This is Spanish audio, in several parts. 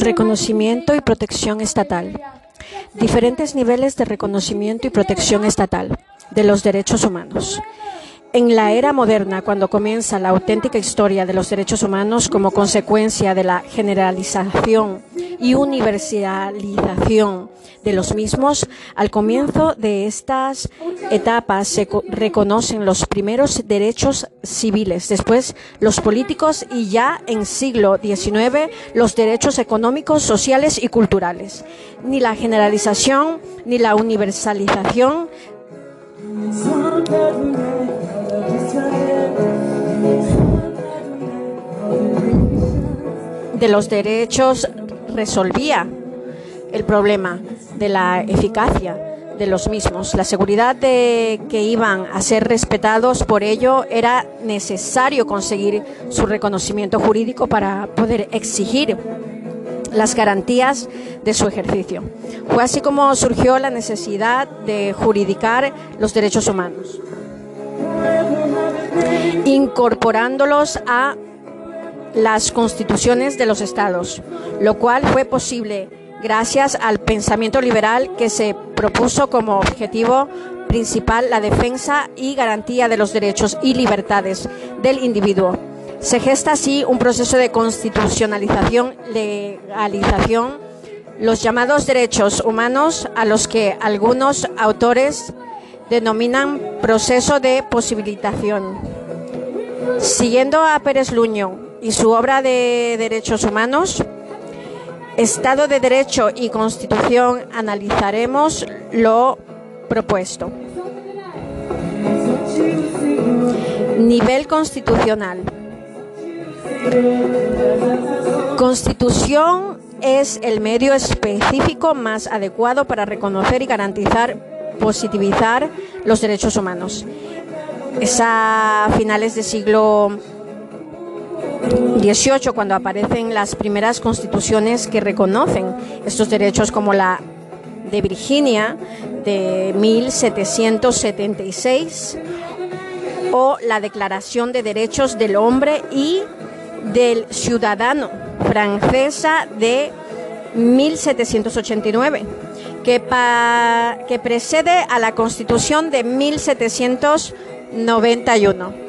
Reconocimiento y protección estatal. Diferentes niveles de reconocimiento y protección estatal de los derechos humanos. En la era moderna, cuando comienza la auténtica historia de los derechos humanos como consecuencia de la generalización y universalización de los mismos, al comienzo de estas etapas se co- reconocen los primeros derechos civiles, después los políticos y ya en siglo XIX los derechos económicos, sociales y culturales. Ni la generalización ni la universalización de los derechos resolvía el problema de la eficacia de los mismos. La seguridad de que iban a ser respetados por ello era necesario conseguir su reconocimiento jurídico para poder exigir las garantías de su ejercicio. Fue así como surgió la necesidad de juridicar los derechos humanos, incorporándolos a las constituciones de los estados, lo cual fue posible gracias al pensamiento liberal que se propuso como objetivo principal la defensa y garantía de los derechos y libertades del individuo. Se gesta así un proceso de constitucionalización, legalización, los llamados derechos humanos a los que algunos autores denominan proceso de posibilitación. Siguiendo a Pérez Luño y su obra de derechos humanos, Estado de Derecho y Constitución, analizaremos lo propuesto. Nivel constitucional. Constitución es el medio específico más adecuado para reconocer y garantizar, positivizar los derechos humanos. Es a finales del siglo XVIII cuando aparecen las primeras constituciones que reconocen estos derechos como la de Virginia de 1776 o la Declaración de Derechos del Hombre y del Ciudadano francesa de 1789, que, pa- que precede a la Constitución de 1791.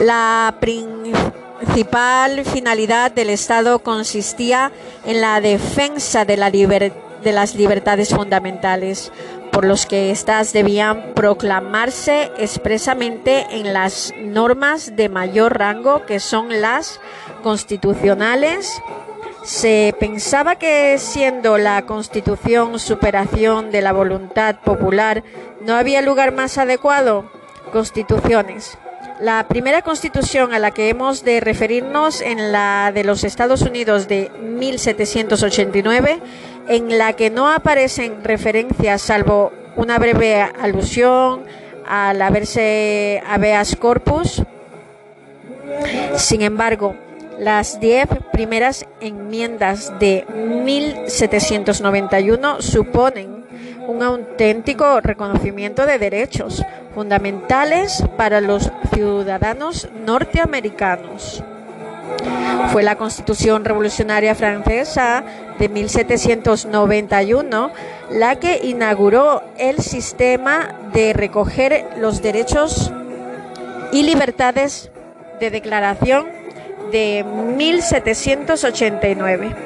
La principal finalidad del Estado consistía en la defensa de, las libertades fundamentales, por los que éstas debían proclamarse expresamente en las normas de mayor rango, que son las constitucionales. Se pensaba que siendo la Constitución superación de la voluntad popular, no había lugar más adecuado. Constituciones. La primera constitución a la que hemos de referirnos en la de los Estados Unidos de 1789, en la que no aparecen referencias salvo una breve alusión al haberse habeas corpus. Sin embargo, las diez primeras enmiendas de 1791 suponen un auténtico reconocimiento de derechos fundamentales para los ciudadanos norteamericanos. Fue la Constitución Revolucionaria Francesa de 1791 la que inauguró el sistema de recoger los derechos y libertades de declaración de 1789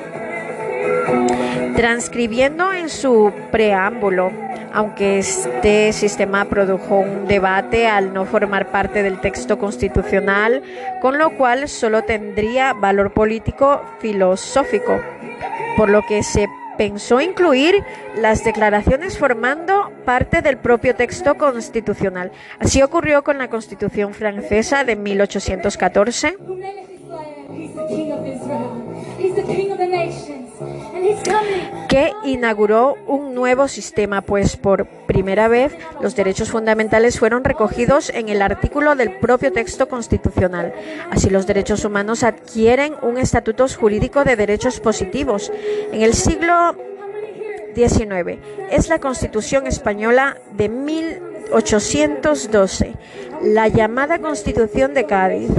transcribiendo en su preámbulo, aunque este sistema produjo un debate al no formar parte del texto constitucional, con lo cual solo tendría valor político filosófico, por lo que se pensó incluir las declaraciones formando parte del propio texto constitucional. Así ocurrió con la Constitución francesa de 1814 Que inauguró un nuevo sistema, pues por primera vez los derechos fundamentales fueron recogidos en el artículo del propio texto constitucional. Así los derechos humanos adquieren un estatuto jurídico de derechos positivos. En el siglo XIX es la Constitución española de, mil, 1812, la llamada Constitución de Cádiz,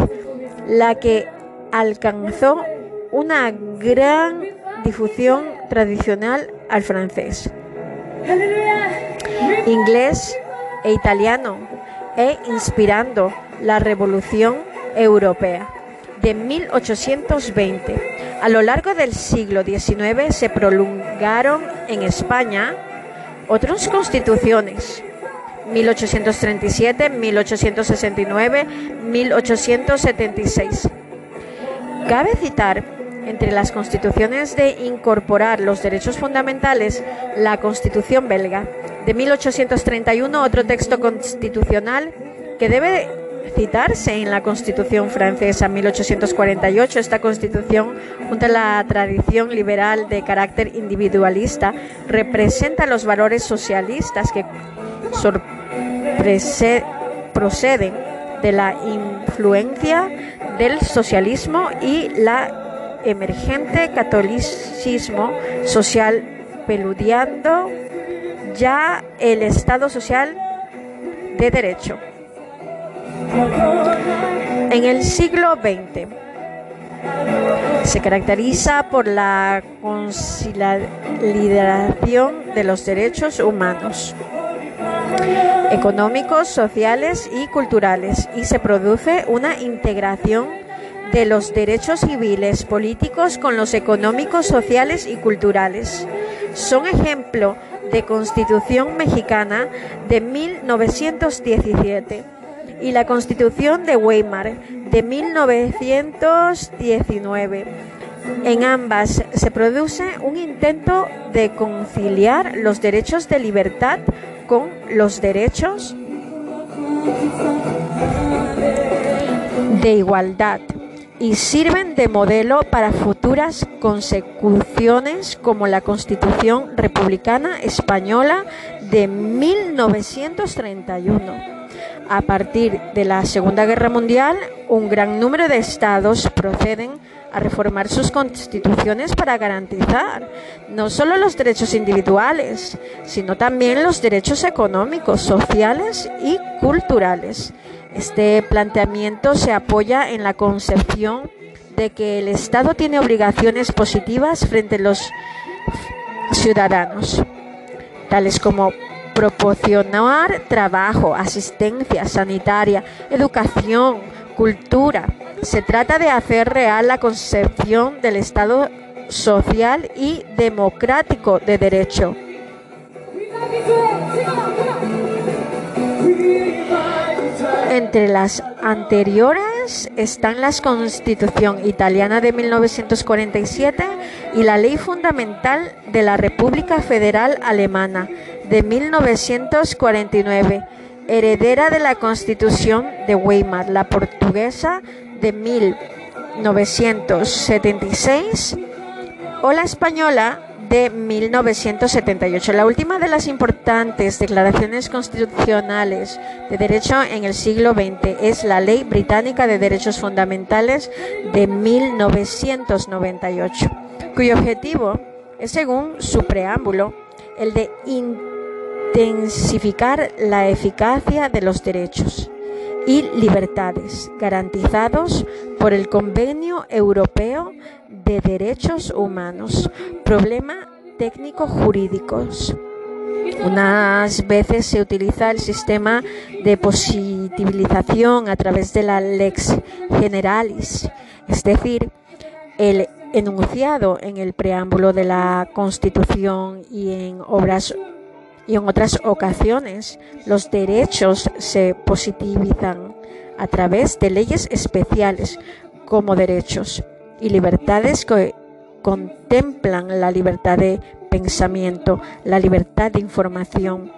la que alcanzó una gran difusión tradicional al francés, inglés e italiano, e inspirando la Revolución Europea de 1820. A lo largo del siglo XIX se prolongaron en España otras constituciones. 1837, 1869, 1876. Cabe citar entre las constituciones de incorporar los derechos fundamentales la Constitución belga de 1831, otro texto constitucional que debe citarse en la Constitución francesa 1848. Esta Constitución, junto a la tradición liberal de carácter individualista, representa los valores socialistas que proceden de la influencia del socialismo y la emergente catolicismo social, peludiando ya el Estado social de derecho. En el siglo XX se caracteriza por la consolidación de los derechos humanos económicos, sociales y culturales y se produce una integración de los derechos civiles, políticos con los económicos, sociales y culturales. Son ejemplo de Constitución mexicana de 1917 y la Constitución de Weimar de 1919. En ambas se produce un intento de conciliar los derechos de libertad con los derechos de igualdad y sirven de modelo para futuras consecuciones como la Constitución Republicana Española de 1931. A partir de la Segunda Guerra Mundial, un gran número de estados proceden a reformar sus constituciones para garantizar no solo los derechos individuales, sino también los derechos económicos, sociales y culturales. Este planteamiento se apoya en la concepción de que el Estado tiene obligaciones positivas frente a los ciudadanos, tales como proporcionar trabajo, asistencia sanitaria, educación, cultura. Se trata de hacer real la concepción del Estado social y democrático de derecho. Entre las anteriores están la Constitución italiana de 1947 y la Ley Fundamental de la República Federal Alemana de 1949, heredera de la Constitución de Weimar, la portuguesa de 1976 o la española de 1978, la última de las importantes declaraciones constitucionales de derecho en el siglo XX es la Ley Británica de Derechos Fundamentales de 1998, cuyo objetivo es, según su preámbulo, el de intensificar la eficacia de los derechos y libertades garantizados por el Convenio Europeo de Derechos Humanos. Problema técnico jurídicos. Unas veces se utiliza el sistema de positivización a través de la lex generalis, es decir, el enunciado en el preámbulo de la Constitución y en obras y en otras ocasiones los derechos se positivizan a través de leyes especiales como derechos y libertades que contemplan la libertad de pensamiento, la libertad de información,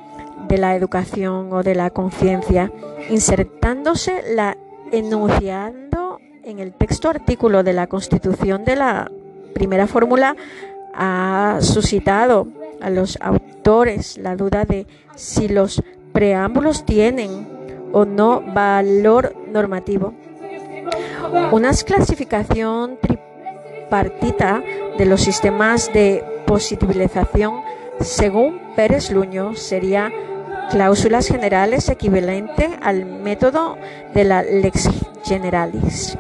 de la educación o de la conciencia, insertándose la enunciando en el texto artículo de la Constitución de la primera fórmula ha suscitado a los autores la duda de si los preámbulos tienen o no valor normativo. Una clasificación tripartita de los sistemas de positivización, según Pérez Luño, sería cláusulas generales equivalente al método de la lex generalis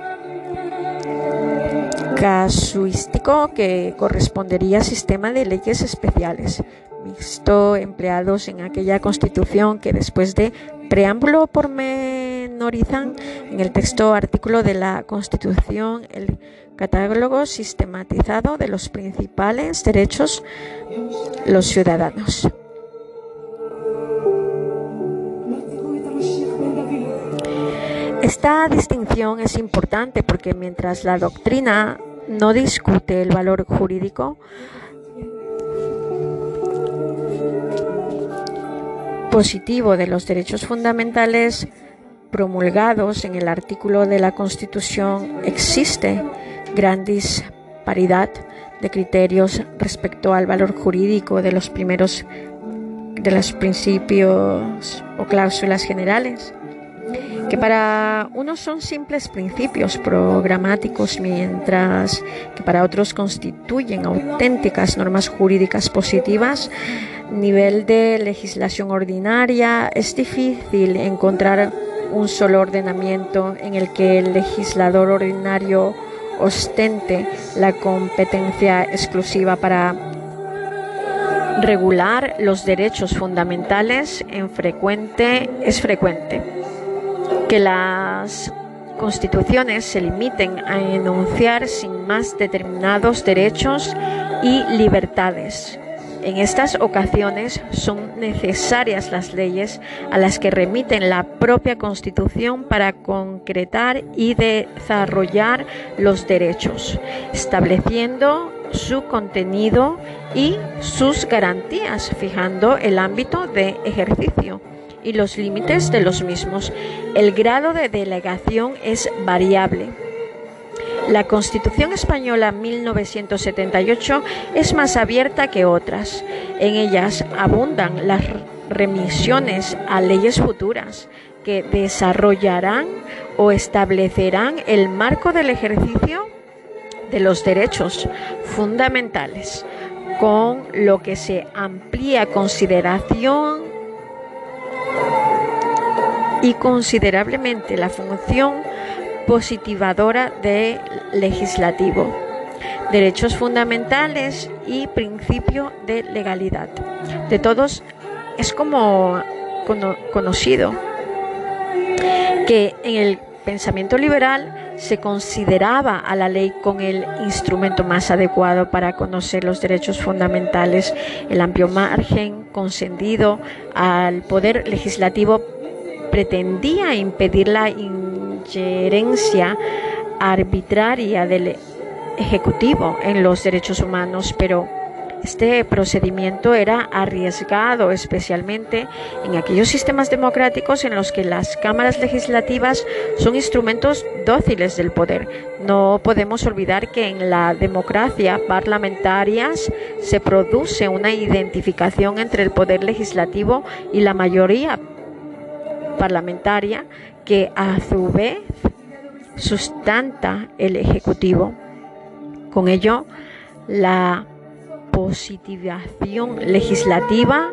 casuístico que correspondería al sistema de leyes especiales mixto empleados en aquella constitución que después de preámbulo pormenorizan en el texto artículo de la constitución el catálogo sistematizado de los principales derechos los ciudadanos. Esta distinción es importante porque mientras la doctrina no discute el valor jurídico, positivo de los derechos fundamentales promulgados en el artículo de la Constitución existe gran disparidad de criterios respecto al valor jurídico de los primeros de los principios o cláusulas generales que para unos son simples principios programáticos, mientras que para otros constituyen auténticas normas jurídicas positivas, nivel de legislación ordinaria, es difícil encontrar un solo ordenamiento en el que el legislador ordinario ostente la competencia exclusiva para regular los derechos fundamentales en frecuente es frecuente que las constituciones se limiten a enunciar sin más determinados derechos y libertades. En estas ocasiones son necesarias las leyes a las que remiten la propia Constitución para concretar y desarrollar los derechos, estableciendo su contenido y sus garantías, fijando el ámbito de ejercicio y los límites de los mismos. El grado de delegación es variable. La Constitución Española 1978 es más abierta que otras. En ellas abundan las remisiones a leyes futuras que desarrollarán o establecerán el marco del ejercicio de los derechos fundamentales, con lo que se amplía consideración y considerablemente la función positivadora del legislativo, derechos fundamentales y principio de legalidad. De todos es como conocido que en el pensamiento liberal se consideraba a la ley con el instrumento más adecuado para conocer los derechos fundamentales, el amplio margen concedido al poder legislativo pretendía impedir la injerencia arbitraria del Ejecutivo en los derechos humanos, pero este procedimiento era arriesgado, especialmente en aquellos sistemas democráticos en los que las cámaras legislativas son instrumentos dóciles del poder. No podemos olvidar que en la democracia parlamentaria se produce una identificación entre el poder legislativo y la mayoría parlamentaria que a su vez sustenta el Ejecutivo. Con ello, la positivación legislativa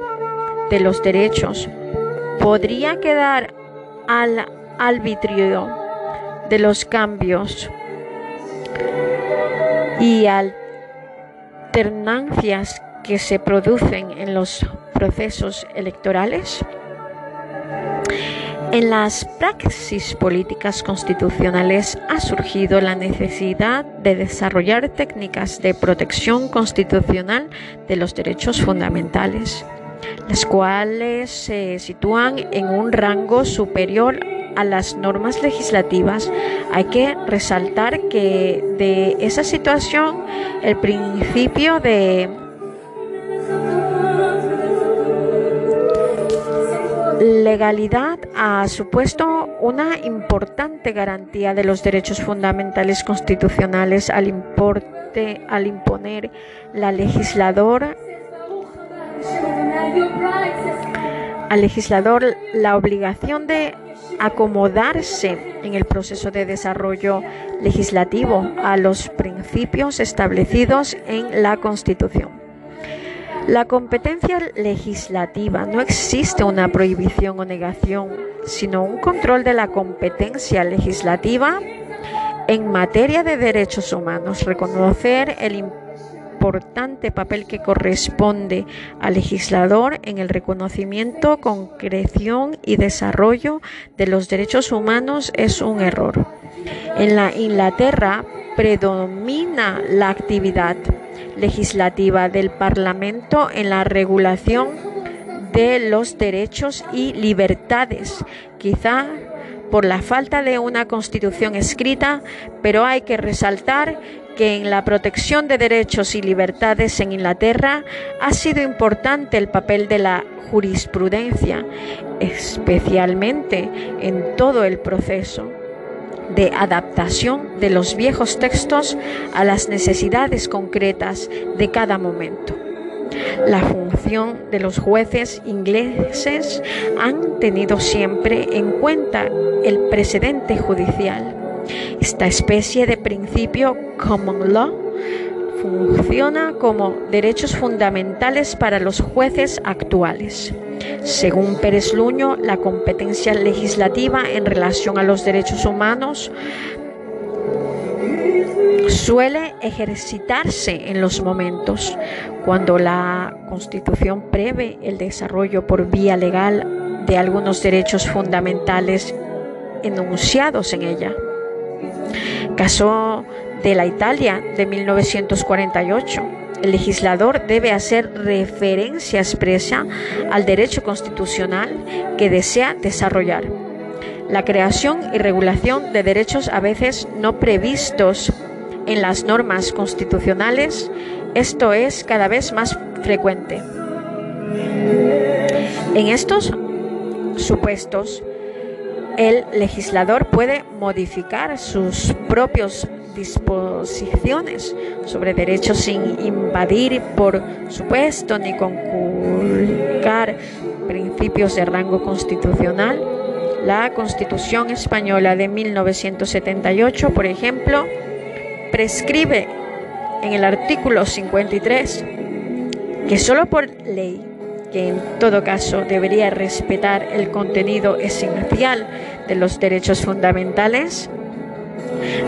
de los derechos podría quedar al arbitrio de los cambios y alternancias que se producen en los procesos electorales? En las praxis políticas constitucionales ha surgido la necesidad de desarrollar técnicas de protección constitucional de los derechos fundamentales, las cuales se sitúan en un rango superior a las normas legislativas. Hay que resaltar que de esa situación el principio de legalidad ha supuesto una importante garantía de los derechos fundamentales constitucionales al, importe, al imponer la legisladora al legislador la obligación de acomodarse en el proceso de desarrollo legislativo a los principios establecidos en la Constitución. La competencia legislativa no existe una prohibición o negación, sino un control de la competencia legislativa en materia de derechos humanos, reconocer el importante papel que corresponde al legislador en el reconocimiento, concreción y desarrollo de los derechos humanos es un error. En la Inglaterra predomina la actividad legislativa del Parlamento en la regulación de los derechos y libertades, quizá por la falta de una constitución escrita, pero hay que resaltar que en la protección de derechos y libertades en Inglaterra ha sido importante el papel de la jurisprudencia, especialmente en todo el proceso de adaptación de los viejos textos a las necesidades concretas de cada momento. La función de los jueces ingleses han tenido siempre en cuenta el precedente judicial esta especie de principio common law funciona como derechos fundamentales para los jueces actuales. Según Pérez Luño, la competencia legislativa en relación a los derechos humanos suele ejercitarse en los momentos cuando la Constitución prevé el desarrollo por vía legal de algunos derechos fundamentales enunciados en ella. Caso de la Italia de 1948. El legislador debe hacer referencia expresa al derecho constitucional que desea desarrollar. La creación y regulación de derechos a veces no previstos en las normas constitucionales, esto es cada vez más frecuente. En estos supuestos, el legislador puede modificar sus propias disposiciones sobre derechos sin invadir, por supuesto, ni conculcar principios de rango constitucional. La Constitución española de 1978, por ejemplo, prescribe en el artículo 53 que solo por ley que en todo caso debería respetar el contenido esencial de los derechos fundamentales,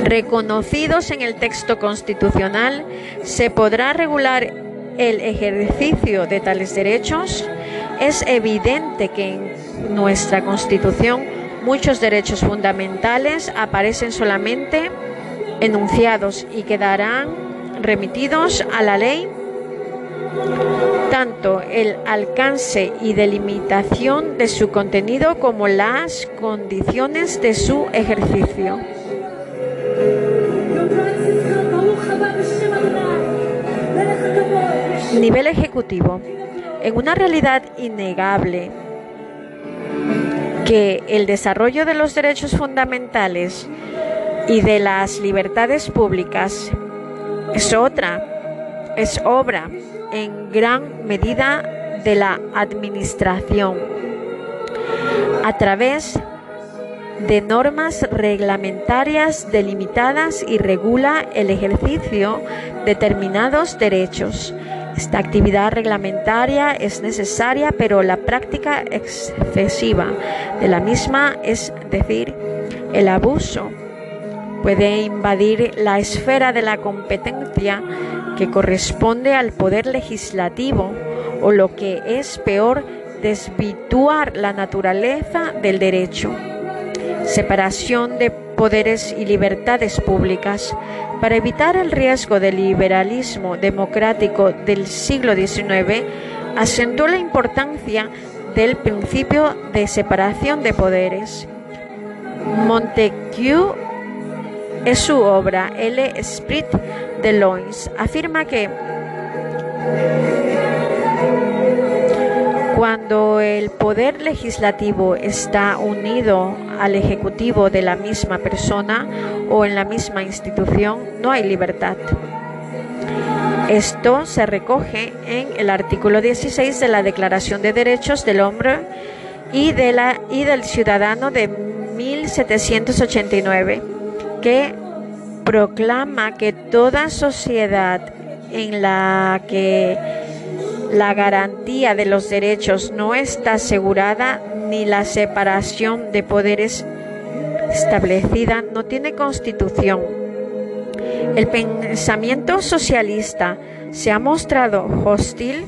reconocidos en el texto constitucional, se podrá regular el ejercicio de tales derechos. Es evidente que en nuestra Constitución muchos derechos fundamentales aparecen solamente enunciados y quedarán remitidos a la ley tanto el alcance y delimitación de su contenido como las condiciones de su ejercicio. Nivel ejecutivo. En una realidad innegable que el desarrollo de los derechos fundamentales y de las libertades públicas es otra, es obra en gran medida de la administración a través de normas reglamentarias delimitadas y regula el ejercicio de determinados derechos. Esta actividad reglamentaria es necesaria, pero la práctica excesiva de la misma, es decir, el abuso, puede invadir la esfera de la competencia que corresponde al poder legislativo o lo que es peor, desvirtuar la naturaleza del derecho. Separación de poderes y libertades públicas. Para evitar el riesgo del liberalismo democrático del siglo XIX, asentó la importancia del principio de separación de poderes. Montesquieu es su obra El Esprit de Lois. Afirma que cuando el poder legislativo está unido al ejecutivo de la misma persona o en la misma institución, no hay libertad. Esto se recoge en el artículo 16 de la Declaración de Derechos del Hombre y, del Ciudadano de 1789 que proclama que toda sociedad en la que la garantía de los derechos no está asegurada ni la separación de poderes establecida no tiene constitución. El pensamiento socialista se ha mostrado hostil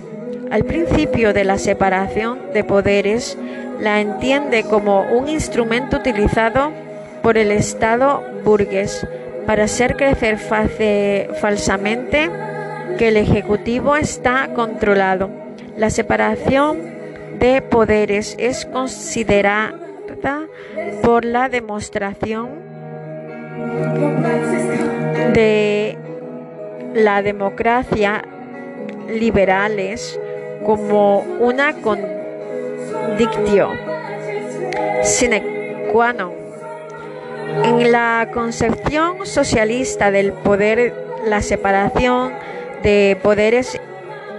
al principio de la separación de poderes, la entiende como un instrumento utilizado por el Estado burgués para hacer crecer falsamente que el Ejecutivo está controlado. La separación de poderes es considerada por la demostración de la democracia liberales como una condictio sine qua non. En la concepción socialista del poder, la separación de poderes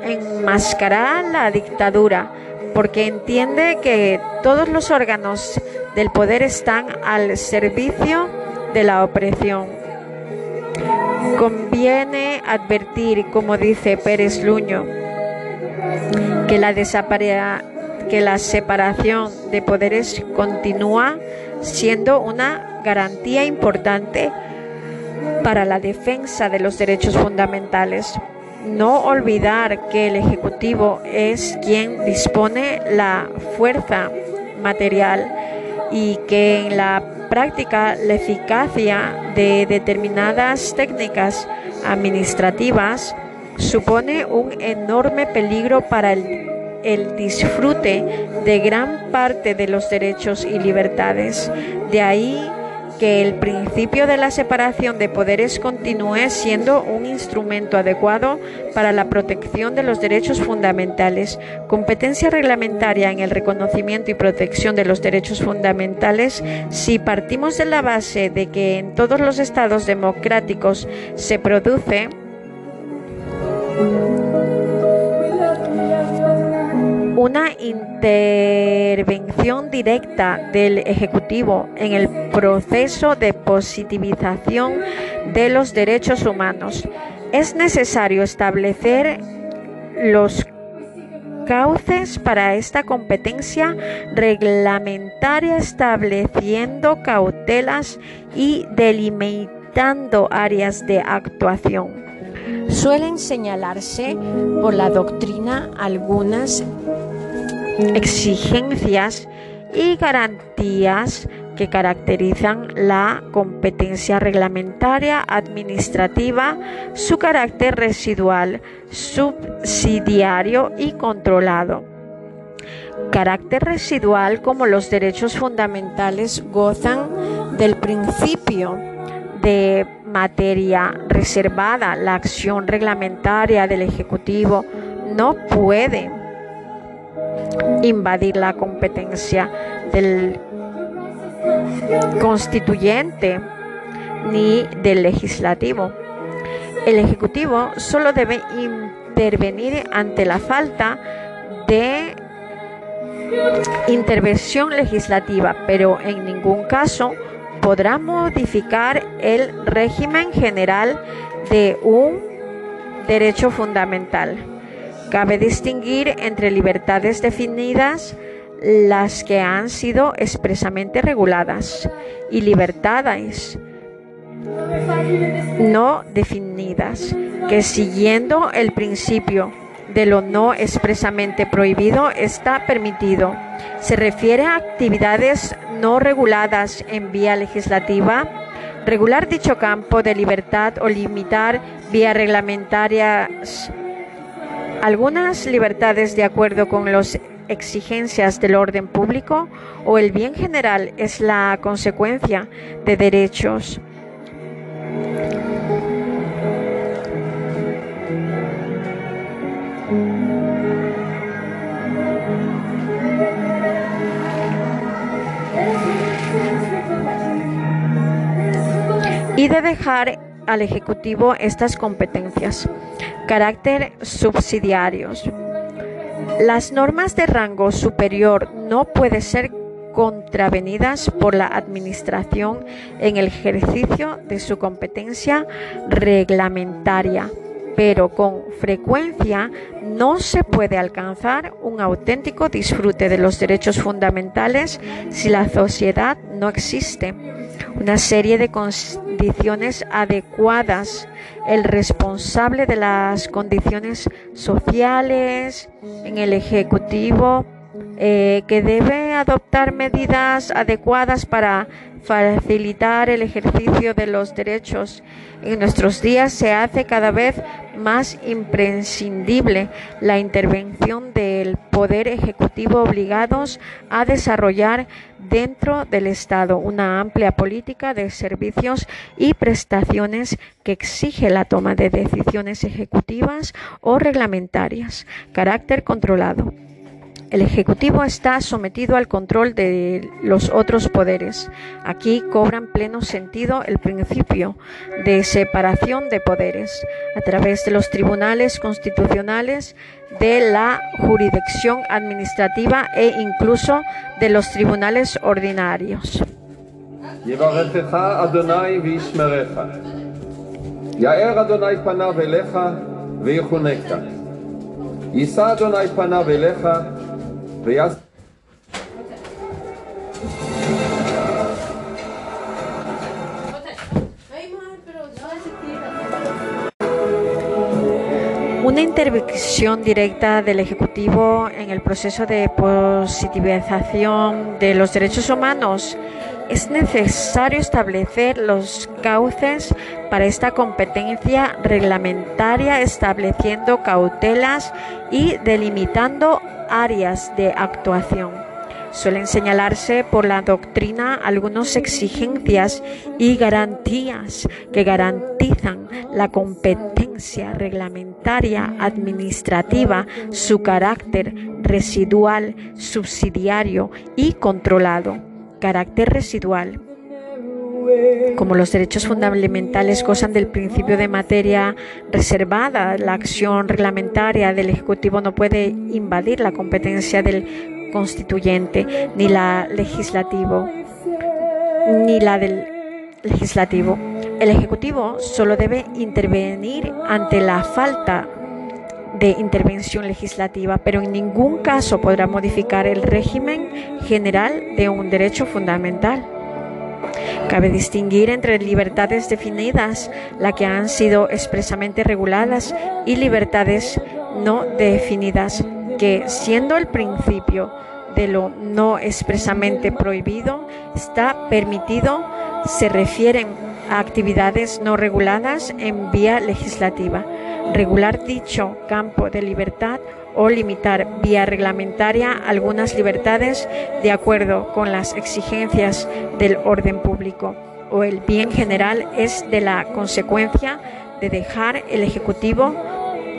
enmascarará la dictadura porque entiende que todos los órganos del poder están al servicio de la opresión. Conviene advertir, como dice Pérez Luño, que la, que la separación de poderes continúa siendo una garantía importante para la defensa de los derechos fundamentales. No olvidar que el Ejecutivo es quien dispone la fuerza material y que en la práctica la eficacia de determinadas técnicas administrativas supone un enorme peligro para el, disfrute de gran parte de los derechos y libertades. De ahí que el principio de la separación de poderes continúe siendo un instrumento adecuado para la protección de los derechos fundamentales. Competencia reglamentaria en el reconocimiento y protección de los derechos fundamentales si partimos de la base de que en todos los estados democráticos se produce una intervención directa del Ejecutivo en el proceso de positivización de los derechos humanos. Es necesario establecer los cauces para esta competencia reglamentaria estableciendo cautelas y delimitando áreas de actuación. Suelen señalarse por la doctrina algunas exigencias y garantías que caracterizan la competencia reglamentaria administrativa, su carácter residual, subsidiario y controlado. Carácter residual como los derechos fundamentales gozan del principio de materia reservada, la acción reglamentaria del Ejecutivo no puede invadir la competencia del constituyente ni del legislativo. El Ejecutivo solo debe intervenir ante la falta de intervención legislativa, pero en ningún caso podrá modificar el régimen general de un derecho fundamental. Cabe distinguir entre libertades definidas, las que han sido expresamente reguladas, y libertades no definidas, que siguiendo el principio de lo no expresamente prohibido está permitido. Se refiere a actividades no reguladas en vía legislativa. Regular dicho campo de libertad o limitar vía reglamentarias algunas libertades de acuerdo con las exigencias del orden público o el bien general es la consecuencia de derechos y de dejar al Ejecutivo estas competencias. Carácter subsidiarios. Las normas de rango superior no pueden ser contravenidas por la Administración en el ejercicio de su competencia reglamentaria. pero con frecuencia no se puede alcanzar un auténtico disfrute de los derechos fundamentales si la sociedad no existe. Una serie de condiciones adecuadas. El responsable de las condiciones sociales en el Ejecutivo eh, que debe adoptar medidas adecuadas para facilitar el ejercicio de los derechos. En nuestros días se hace cada vez más imprescindible la intervención del Poder Ejecutivo obligados a desarrollar dentro del Estado una amplia política de servicios y prestaciones que exige la toma de decisiones ejecutivas o reglamentarias, carácter controlado el Ejecutivo está sometido al control de los otros poderes. Aquí cobran pleno sentido el principio de separación de poderes a través de los tribunales constitucionales, de la jurisdicción administrativa e incluso de los tribunales ordinarios. Una intervención directa del Ejecutivo en el proceso de positivización de los derechos humanos. Es necesario establecer los cauces para esta competencia reglamentaria, estableciendo cautelas y delimitando áreas de actuación. Suelen señalarse por la doctrina algunas exigencias y garantías que garantizan la competencia reglamentaria administrativa, su carácter residual, subsidiario y controlado. Carácter residual como los derechos fundamentales gozan del principio de materia reservada, la acción reglamentaria del Ejecutivo no puede invadir la competencia del constituyente ni la legislativo ni la del legislativo. El Ejecutivo solo debe intervenir ante la falta de intervención legislativa, pero en ningún caso podrá modificar el régimen general de un derecho fundamental. Cabe distinguir entre libertades definidas, las que han sido expresamente reguladas, y libertades no definidas, que siendo el principio de lo no expresamente prohibido, está permitido, se refieren a actividades no reguladas en vía legislativa. Regular dicho campo de libertad o limitar vía reglamentaria algunas libertades de acuerdo con las exigencias del orden público o el bien general es de la consecuencia de dejar el Ejecutivo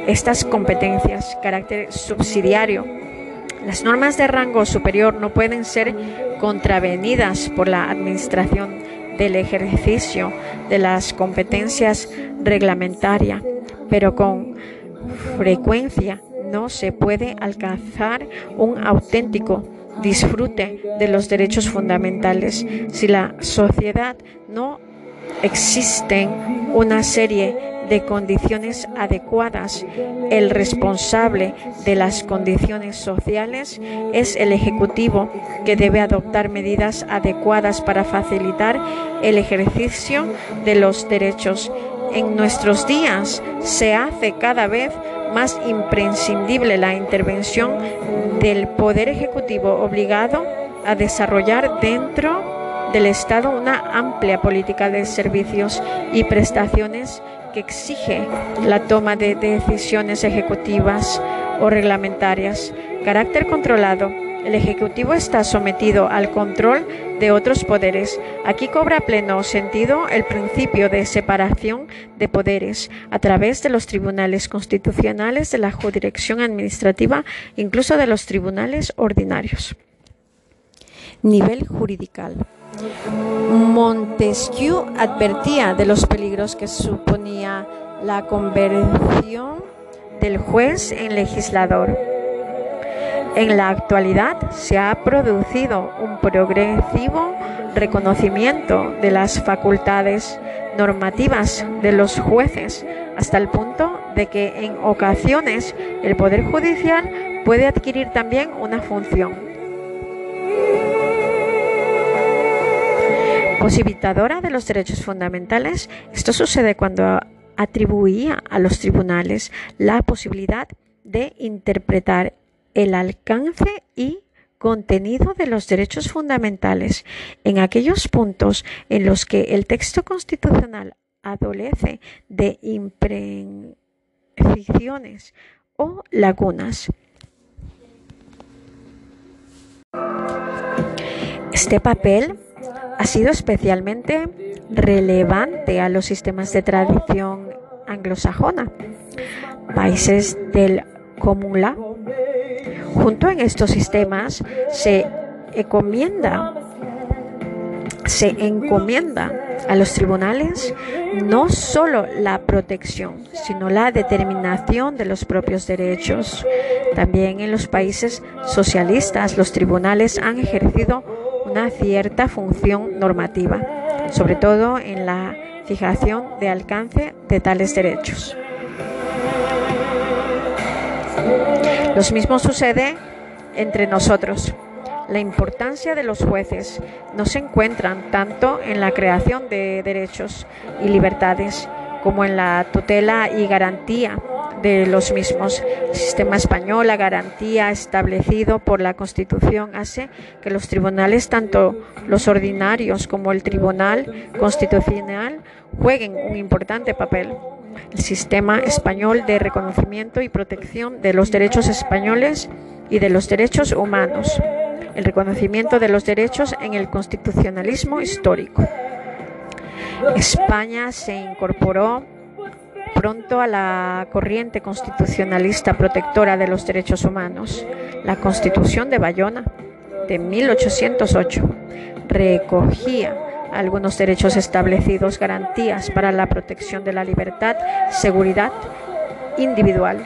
estas competencias, carácter subsidiario. Las normas de rango superior no pueden ser contravenidas por la Administración del ejercicio de las competencias reglamentarias, pero con frecuencia no se puede alcanzar un auténtico disfrute de los derechos fundamentales. Si la sociedad no existen una serie de condiciones adecuadas. El responsable de las condiciones sociales es el Ejecutivo que debe adoptar medidas adecuadas para facilitar el ejercicio de los derechos. En nuestros días se hace cada vez más imprescindible la intervención del Poder Ejecutivo obligado a desarrollar dentro del Estado una amplia política de servicios y prestaciones que exige la toma de decisiones ejecutivas o reglamentarias, carácter controlado el Ejecutivo está sometido al control de otros poderes. Aquí cobra pleno sentido el principio de separación de poderes a través de los tribunales constitucionales, de la jurisdicción administrativa, incluso de los tribunales ordinarios. Nivel juridical. Montesquieu advertía de los peligros que suponía la conversión del juez en legislador. En la actualidad se ha producido un progresivo reconocimiento de las facultades normativas de los jueces, hasta el punto de que en ocasiones el Poder Judicial puede adquirir también una función posibilitadora de los derechos fundamentales. Esto sucede cuando atribuía a los tribunales la posibilidad de interpretar el alcance y contenido de los derechos fundamentales en aquellos puntos en los que el texto constitucional adolece de imprecisiones o lagunas. Este papel ha sido especialmente relevante a los sistemas de tradición anglosajona, países del Común Junto en estos sistemas se encomienda a los tribunales no solo la protección, sino la determinación de los propios derechos. También en los países socialistas los tribunales han ejercido una cierta función normativa, sobre todo en la fijación de alcance de tales derechos. Lo mismo sucede entre nosotros. La importancia de los jueces no se encuentran tanto en la creación de derechos y libertades como en la tutela y garantía de los mismos. El sistema español, la garantía establecido por la Constitución, hace que los tribunales, tanto los ordinarios como el Tribunal Constitucional, jueguen un importante papel el sistema español de reconocimiento y protección de los derechos españoles y de los derechos humanos, el reconocimiento de los derechos en el constitucionalismo histórico. España se incorporó pronto a la corriente constitucionalista protectora de los derechos humanos. La Constitución de Bayona de 1808 recogía algunos derechos establecidos, garantías para la protección de la libertad, seguridad individual,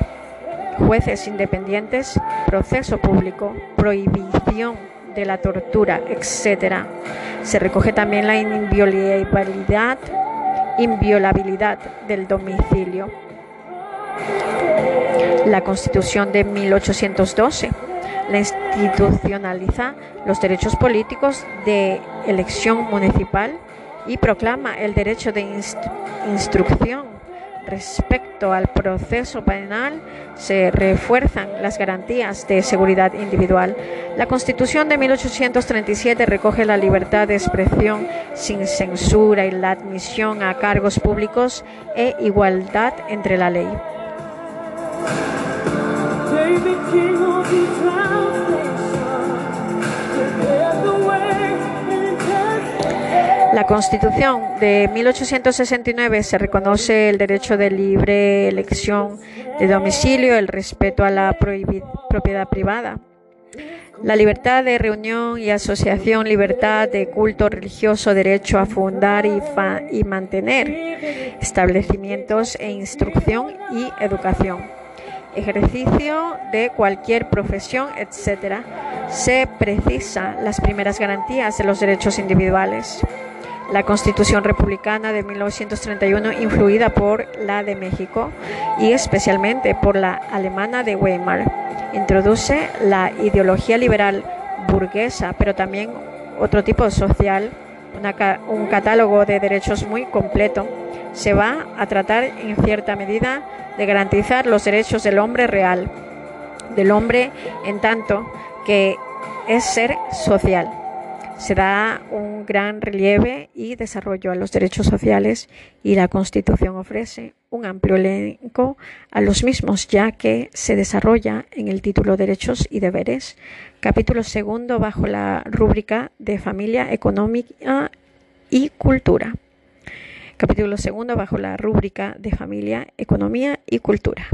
jueces independientes, proceso público, prohibición de la tortura, etc. Se recoge también la inviolabilidad, inviolabilidad del domicilio. La Constitución de 1812 la institucionaliza los derechos políticos de elección municipal y proclama el derecho de instrucción. Respecto al proceso penal, se refuerzan las garantías de seguridad individual. La Constitución de 1837 recoge la libertad de expresión sin censura y la admisión a cargos públicos e igualdad entre la ley. La Constitución de 1869 se reconoce el derecho de libre elección de domicilio, el respeto a la propiedad privada, la libertad de reunión y asociación, libertad de culto religioso, derecho a fundar y, mantener establecimientos e instrucción y educación ejercicio de cualquier profesión, etc., se precisa las primeras garantías de los derechos individuales. La Constitución Republicana de 1931, influida por la de México y especialmente por la alemana de Weimar, introduce la ideología liberal burguesa, pero también otro tipo social, un catálogo de derechos muy completo. Se va a tratar en cierta medida de garantizar los derechos del hombre real, del hombre en tanto que es ser social. Se da un gran relieve y desarrollo a los derechos sociales y la Constitución ofrece un amplio elenco a los mismos, ya que se desarrolla en el título Derechos y Deberes, capítulo segundo bajo la rúbrica de Familia, Económica y Cultura capítulo segundo bajo la rúbrica de familia, economía y cultura.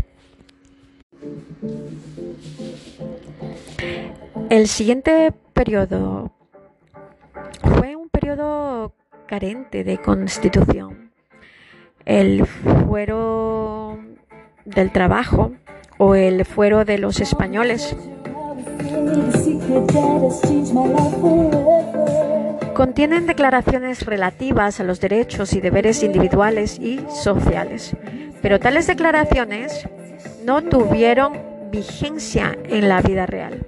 El siguiente periodo fue un periodo carente de constitución. El fuero del trabajo o el fuero de los españoles contienen declaraciones relativas a los derechos y deberes individuales y sociales, pero tales declaraciones no tuvieron vigencia en la vida real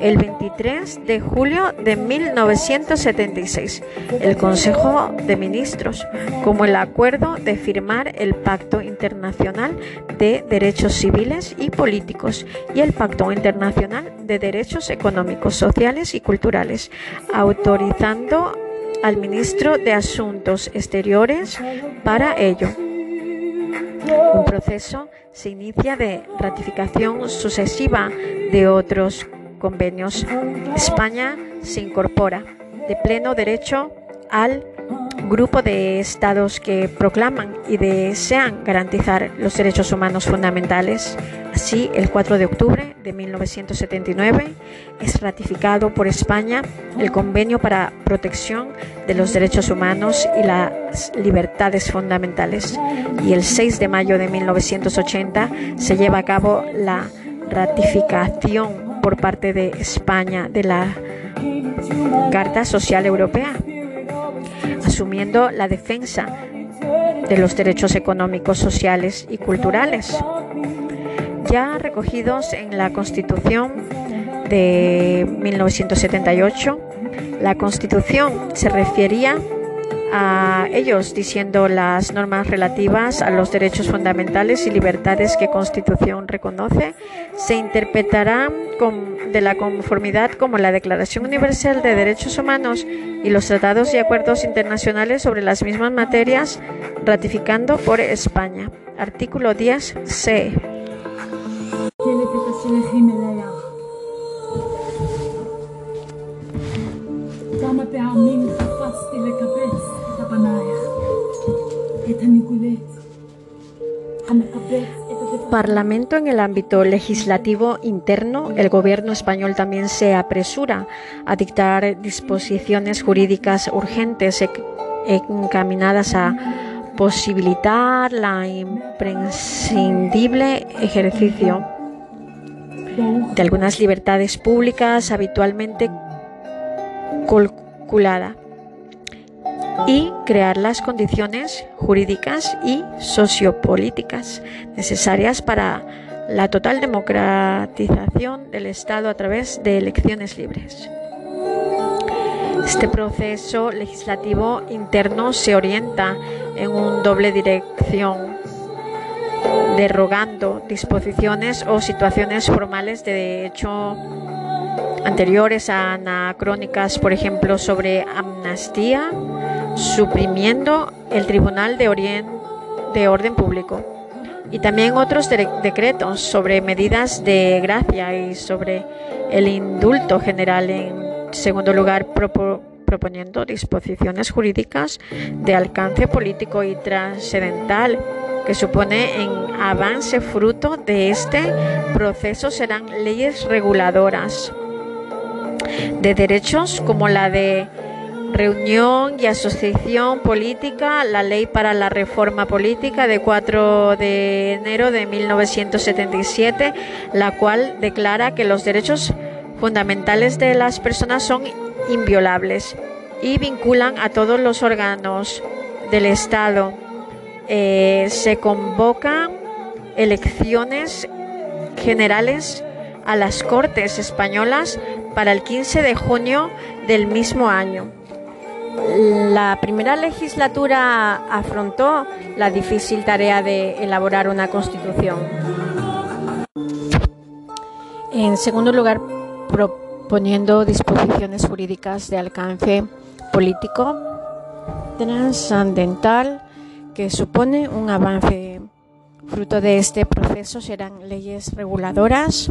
el 23 de julio de 1976, el Consejo de Ministros, como el acuerdo de firmar el Pacto Internacional de Derechos Civiles y Políticos y el Pacto Internacional de Derechos Económicos, Sociales y Culturales, autorizando al ministro de Asuntos Exteriores para ello. Un proceso se inicia de ratificación sucesiva de otros convenios, España se incorpora de pleno derecho al grupo de estados que proclaman y desean garantizar los derechos humanos fundamentales. Así, el 4 de octubre de 1979 es ratificado por España el Convenio para Protección de los Derechos Humanos y las Libertades Fundamentales y el 6 de mayo de 1980 se lleva a cabo la ratificación por parte de España de la Carta Social Europea, asumiendo la defensa de los derechos económicos, sociales y culturales, ya recogidos en la Constitución de 1978. La Constitución se refería ellos diciendo las normas relativas a los derechos fundamentales y libertades que Constitución reconoce se interpretarán de la conformidad como la Declaración Universal de Derechos Humanos y los tratados y acuerdos internacionales sobre las mismas materias ratificando por España. Artículo 10 C. Parlamento en el ámbito legislativo interno, el gobierno español también se apresura a dictar disposiciones jurídicas urgentes encaminadas a posibilitar la imprescindible ejercicio de algunas libertades públicas habitualmente calculada y crear las condiciones jurídicas y sociopolíticas necesarias para la total democratización del Estado a través de elecciones libres. Este proceso legislativo interno se orienta en un doble dirección, derogando disposiciones o situaciones formales de hecho anteriores a anacrónicas, por ejemplo, sobre amnistía, suprimiendo el Tribunal de, de Orden Público y también otros decretos sobre medidas de gracia y sobre el indulto general. En segundo lugar, proponiendo disposiciones jurídicas de alcance político y trascendental que supone en avance fruto de este proceso serán leyes reguladoras de derechos como la de reunión y asociación política, la ley para la reforma política de 4 de enero de 1977, la cual declara que los derechos fundamentales de las personas son inviolables y vinculan a todos los órganos del Estado. Eh, se convocan elecciones generales a las Cortes Españolas para el 15 de junio del mismo año. La primera legislatura afrontó la difícil tarea de elaborar una constitución. En segundo lugar, proponiendo disposiciones jurídicas de alcance político trascendental que supone un avance. Fruto de este proceso serán leyes reguladoras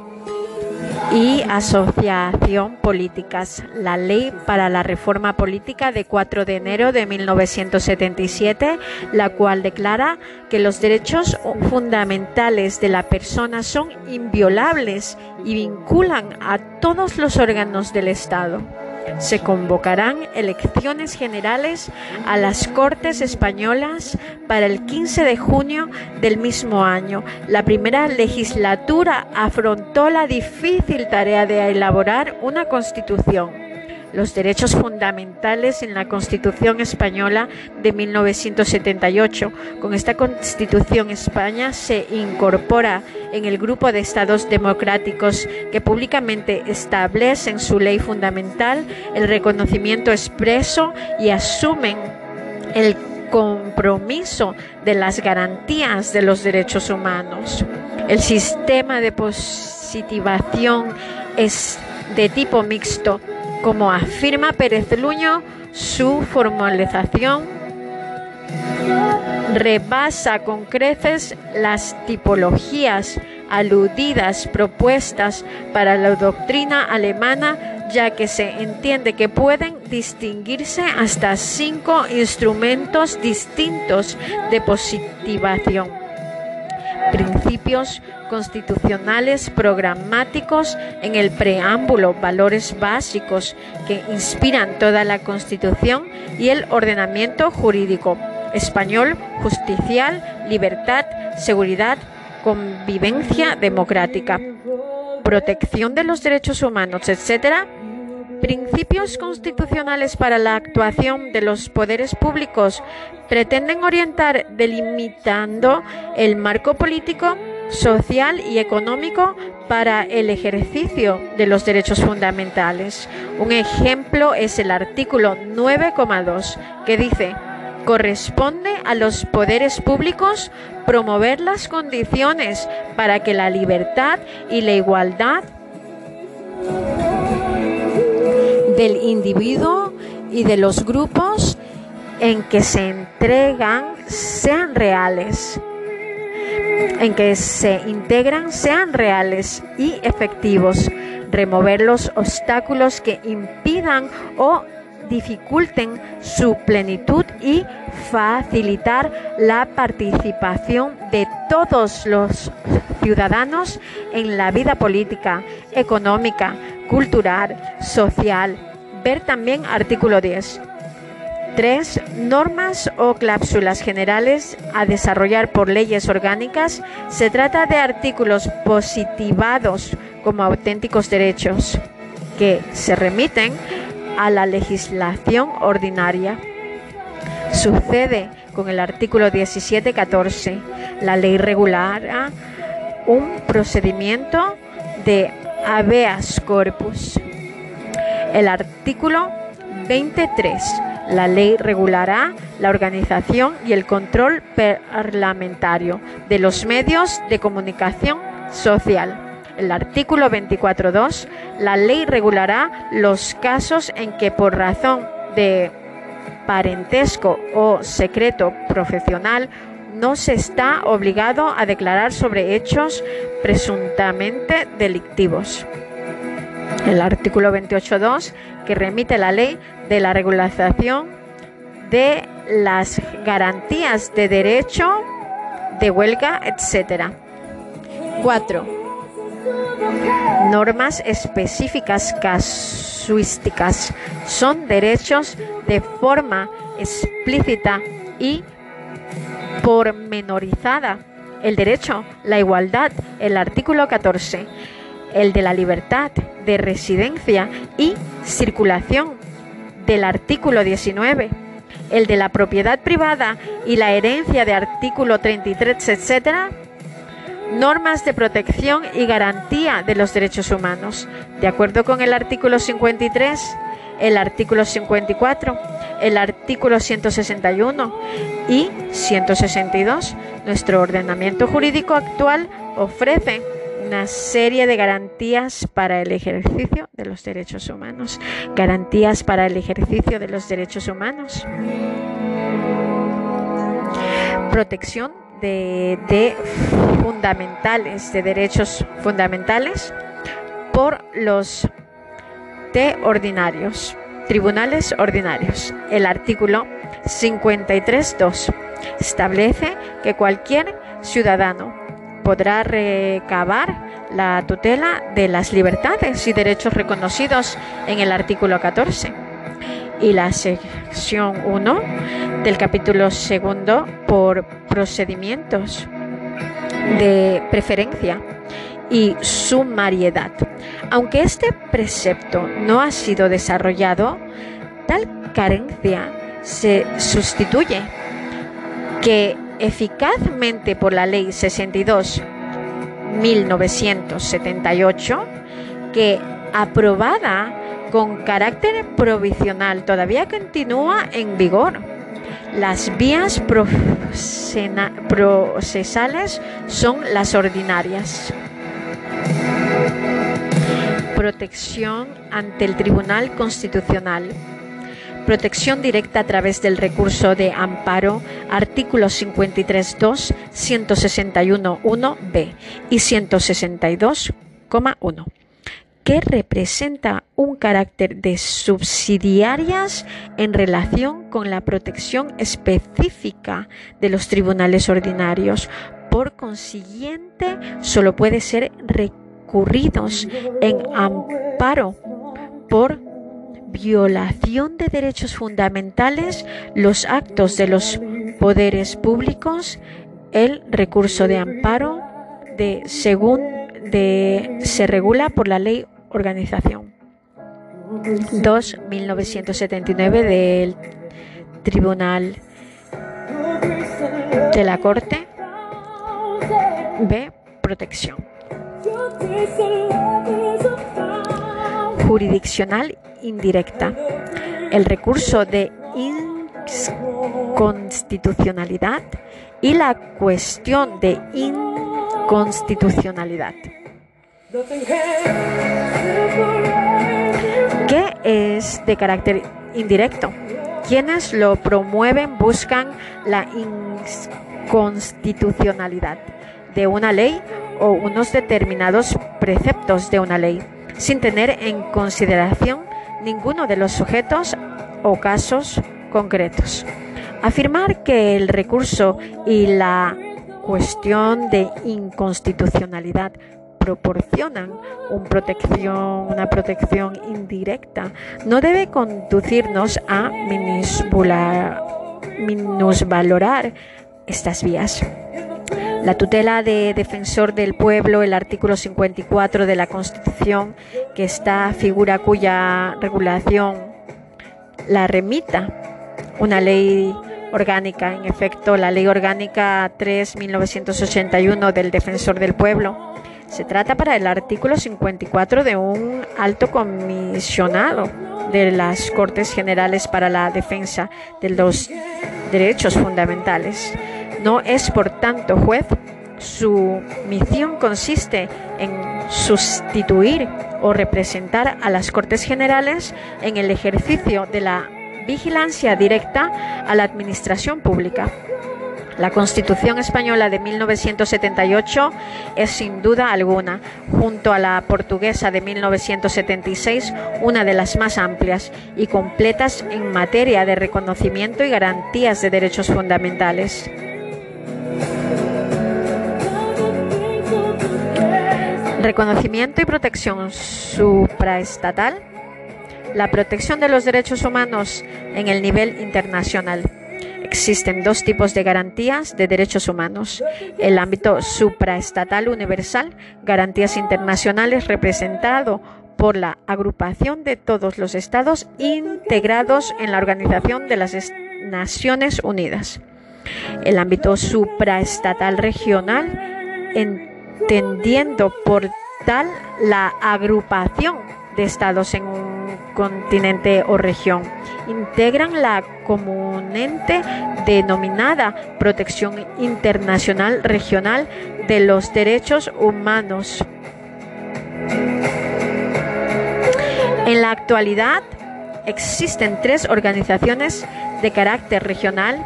y asociación políticas. La Ley para la Reforma Política de 4 de enero de 1977, la cual declara que los derechos fundamentales de la persona son inviolables y vinculan a todos los órganos del Estado se convocarán elecciones generales a las Cortes Españolas para el 15 de junio del mismo año. La primera legislatura afrontó la difícil tarea de elaborar una constitución los derechos fundamentales en la Constitución española de 1978. Con esta Constitución España se incorpora en el grupo de estados democráticos que públicamente establecen su ley fundamental, el reconocimiento expreso y asumen el compromiso de las garantías de los derechos humanos. El sistema de positivación es de tipo mixto como afirma Pérez Luño, su formalización rebasa con creces las tipologías aludidas propuestas para la doctrina alemana, ya que se entiende que pueden distinguirse hasta cinco instrumentos distintos de positivación principios constitucionales programáticos en el preámbulo, valores básicos que inspiran toda la Constitución y el ordenamiento jurídico español, justicial, libertad, seguridad, convivencia democrática, protección de los derechos humanos, etcétera, principios constitucionales para la actuación de los poderes públicos pretenden orientar delimitando el marco político, social y económico para el ejercicio de los derechos fundamentales. Un ejemplo es el artículo 9,2 que dice corresponde a los poderes públicos promover las condiciones para que la libertad y la igualdad del individuo y de los grupos en que se entregan sean reales, en que se integran sean reales y efectivos, remover los obstáculos que impidan o dificulten su plenitud y facilitar la participación de todos los ciudadanos en la vida política, económica, cultural, social. Ver también artículo 10. 3. Normas o cláusulas generales a desarrollar por leyes orgánicas. Se trata de artículos positivados como auténticos derechos que se remiten a la legislación ordinaria. Sucede con el artículo 17.14. La ley regulará un procedimiento de habeas corpus. El artículo 23. La ley regulará la organización y el control parlamentario de los medios de comunicación social. El artículo 24.2. La ley regulará los casos en que por razón de parentesco o secreto profesional no se está obligado a declarar sobre hechos presuntamente delictivos. El artículo 28.2 que remite la ley de la regulación de las garantías de derecho de huelga, etc. 4. Normas específicas casuísticas son derechos de forma explícita y pormenorizada. El derecho, la igualdad, el artículo 14, el de la libertad de residencia y circulación del artículo 19, el de la propiedad privada y la herencia de artículo 33, etcétera, normas de protección y garantía de los derechos humanos. De acuerdo con el artículo 53, el artículo 54, el artículo 161 y 162. Nuestro ordenamiento jurídico actual ofrece una serie de garantías para el ejercicio de los derechos humanos. Garantías para el ejercicio de los derechos humanos. Protección de, fundamentales, de derechos fundamentales por los T ordinarios, tribunales ordinarios. El artículo 53.2 establece que cualquier ciudadano podrá recabar la tutela de las libertades y derechos reconocidos en el artículo 14 y la sección 1 del capítulo segundo por procedimientos de preferencia y sumariedad. Aunque este precepto no ha sido desarrollado, tal carencia se sustituye que eficazmente por la Ley 62 1978 que aprobada con carácter provisional todavía continúa en vigor. Las vías procesales son las ordinarias. Protección ante el Tribunal Constitucional. Protección directa a través del recurso de amparo, artículos 53.2, 161.1b y 162.1 que representa un carácter de subsidiarias en relación con la protección específica de los tribunales ordinarios. Por consiguiente, solo puede ser en amparo por violación de derechos fundamentales, los actos de los poderes públicos, el recurso de amparo de según de, se regula por la ley organización. 2 1979 del Tribunal de la Corte B protección jurisdiccional indirecta. El recurso de inconstitucionalidad y la cuestión de inconstitucionalidad. ¿Qué es de carácter indirecto? Quienes lo promueven buscan la inconstitucionalidad de una ley o unos determinados preceptos de una ley sin tener en consideración ninguno de los sujetos o casos concretos. Afirmar que el recurso y la cuestión de inconstitucionalidad proporcionan una protección indirecta no debe conducirnos a minusvalorar estas vías. La tutela de defensor del pueblo, el artículo 54 de la Constitución, que está figura cuya regulación la remita una ley orgánica, en efecto, la ley orgánica 3-1981 del defensor del pueblo. Se trata para el artículo 54 de un alto comisionado de las Cortes Generales para la Defensa de los Derechos Fundamentales. No es, por tanto, juez. Su misión consiste en sustituir o representar a las Cortes Generales en el ejercicio de la vigilancia directa a la administración pública. La Constitución española de 1978 es sin duda alguna, junto a la portuguesa de 1976, una de las más amplias y completas en materia de reconocimiento y garantías de derechos fundamentales. Reconocimiento y protección supraestatal. La protección de los derechos humanos en el nivel internacional. Existen dos tipos de garantías de derechos humanos. El ámbito supraestatal universal, garantías internacionales representado por la agrupación de todos los estados integrados en la Organización de las Naciones Unidas. El ámbito supraestatal regional, en entendiendo por tal la agrupación de estados en un continente o región. Integran la comúnmente denominada protección internacional regional de los derechos humanos. En la actualidad existen tres organizaciones de carácter regional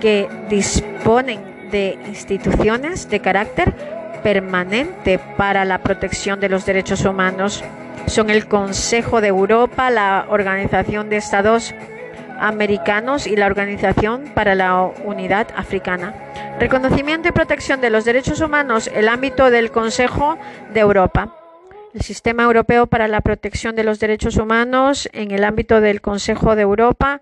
que disponen de instituciones de carácter permanente para la protección de los derechos humanos. son el Consejo de Europa, la Organización de Estados Americanos y la Organización para la Unidad Africana. Reconocimiento y protección de los derechos humanos, el ámbito del Consejo de Europa. El Sistema Europeo para la Protección de los Derechos Humanos en el ámbito del Consejo de Europa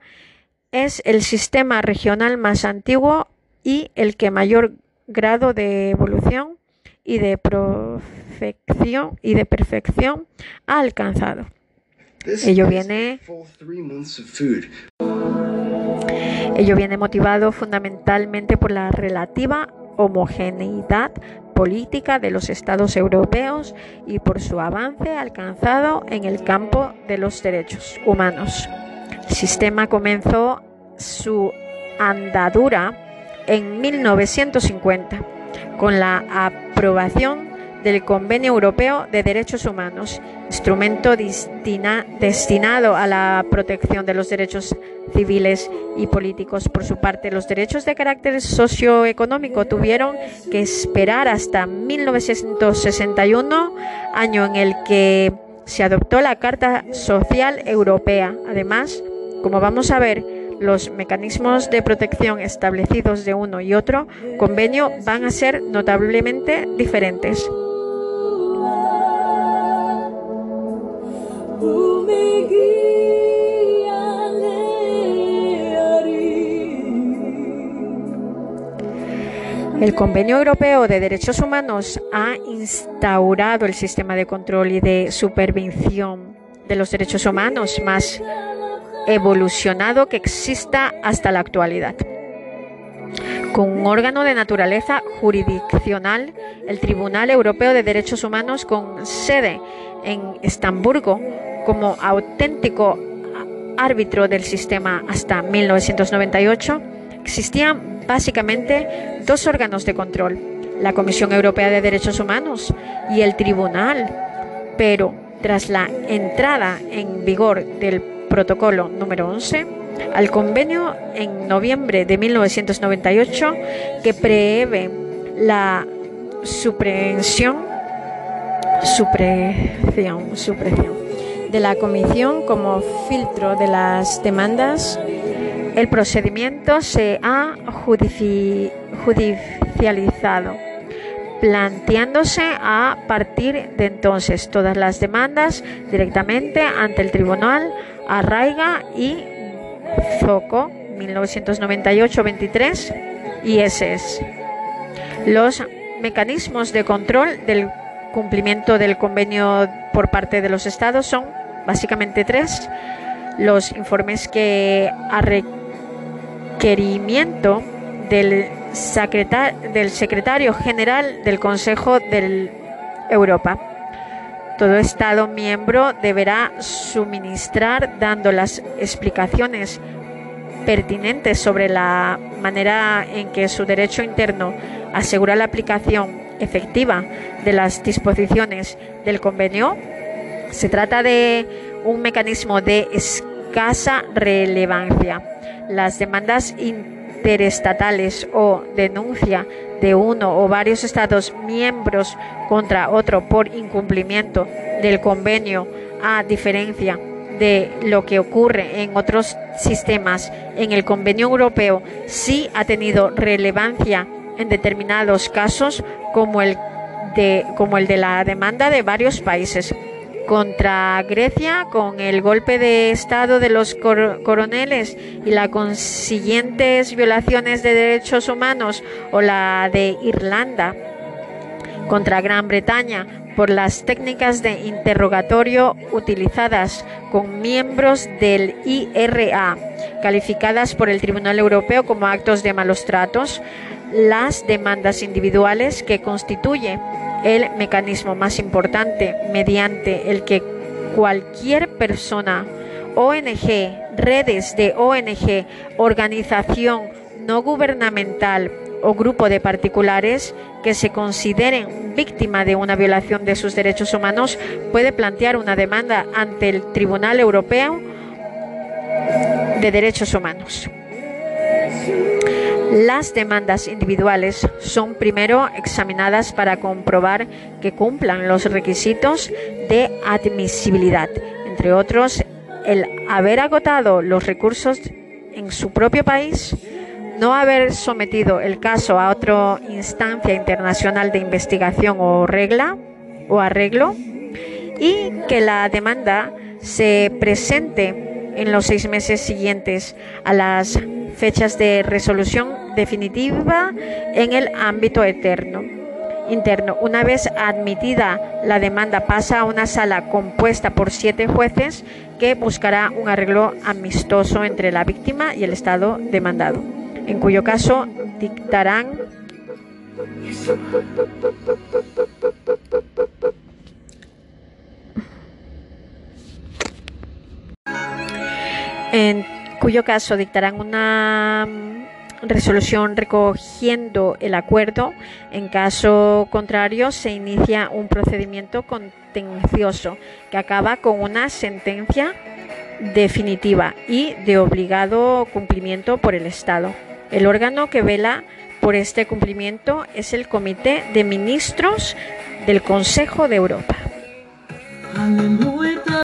es el sistema regional más antiguo y el que mayor grado de evolución y de perfección y de perfección ha alcanzado. Ello viene Ello viene motivado fundamentalmente por la relativa homogeneidad política de los estados europeos y por su avance alcanzado en el campo de los derechos humanos. El sistema comenzó su andadura en 1950 con la aprobación del Convenio Europeo de Derechos Humanos, instrumento destinado a la protección de los derechos civiles y políticos. Por su parte, los derechos de carácter socioeconómico tuvieron que esperar hasta 1961, año en el que se adoptó la Carta Social Europea. Además, como vamos a ver, los mecanismos de protección establecidos de uno y otro convenio van a ser notablemente diferentes. El Convenio Europeo de Derechos Humanos ha instaurado el sistema de control y de supervisión de los derechos humanos más evolucionado que exista hasta la actualidad. Con un órgano de naturaleza jurisdiccional, el Tribunal Europeo de Derechos Humanos con sede en Estamburgo como auténtico árbitro del sistema hasta 1998, existían básicamente dos órganos de control, la Comisión Europea de Derechos Humanos y el Tribunal, pero tras la entrada en vigor del protocolo número 11 al convenio en noviembre de 1998 que prevé la supresión, supresión, supresión de la comisión como filtro de las demandas. El procedimiento se ha judicializado, planteándose a partir de entonces todas las demandas directamente ante el Tribunal Arraiga y Zoco 1998-23 y es Los mecanismos de control del cumplimiento del convenio por parte de los estados son básicamente tres. Los informes que ha requerimiento del secretario general del Consejo de Europa. Todo Estado miembro deberá suministrar dando las explicaciones pertinentes sobre la manera en que su derecho interno asegura la aplicación efectiva de las disposiciones del convenio. Se trata de un mecanismo de escasa relevancia las demandas interestatales o denuncia de uno o varios Estados miembros contra otro por incumplimiento del convenio, a diferencia de lo que ocurre en otros sistemas, en el convenio europeo sí ha tenido relevancia en determinados casos como el de, como el de la demanda de varios países contra Grecia con el golpe de Estado de los coroneles y las consiguientes violaciones de derechos humanos o la de Irlanda contra Gran Bretaña por las técnicas de interrogatorio utilizadas con miembros del IRA, calificadas por el Tribunal Europeo como actos de malos tratos, las demandas individuales que constituye el mecanismo más importante mediante el que cualquier persona, ONG, redes de ONG, organización no gubernamental o grupo de particulares que se consideren víctima de una violación de sus derechos humanos puede plantear una demanda ante el Tribunal Europeo de Derechos Humanos. Las demandas individuales son primero examinadas para comprobar que cumplan los requisitos de admisibilidad, entre otros el haber agotado los recursos en su propio país, no haber sometido el caso a otra instancia internacional de investigación o regla o arreglo y que la demanda se presente en los seis meses siguientes a las fechas de resolución definitiva en el ámbito eterno interno. Una vez admitida la demanda pasa a una sala compuesta por siete jueces que buscará un arreglo amistoso entre la víctima y el Estado demandado, en cuyo caso dictarán en cuyo caso dictarán una resolución recogiendo el acuerdo. En caso contrario, se inicia un procedimiento contencioso que acaba con una sentencia definitiva y de obligado cumplimiento por el Estado. El órgano que vela por este cumplimiento es el Comité de Ministros del Consejo de Europa.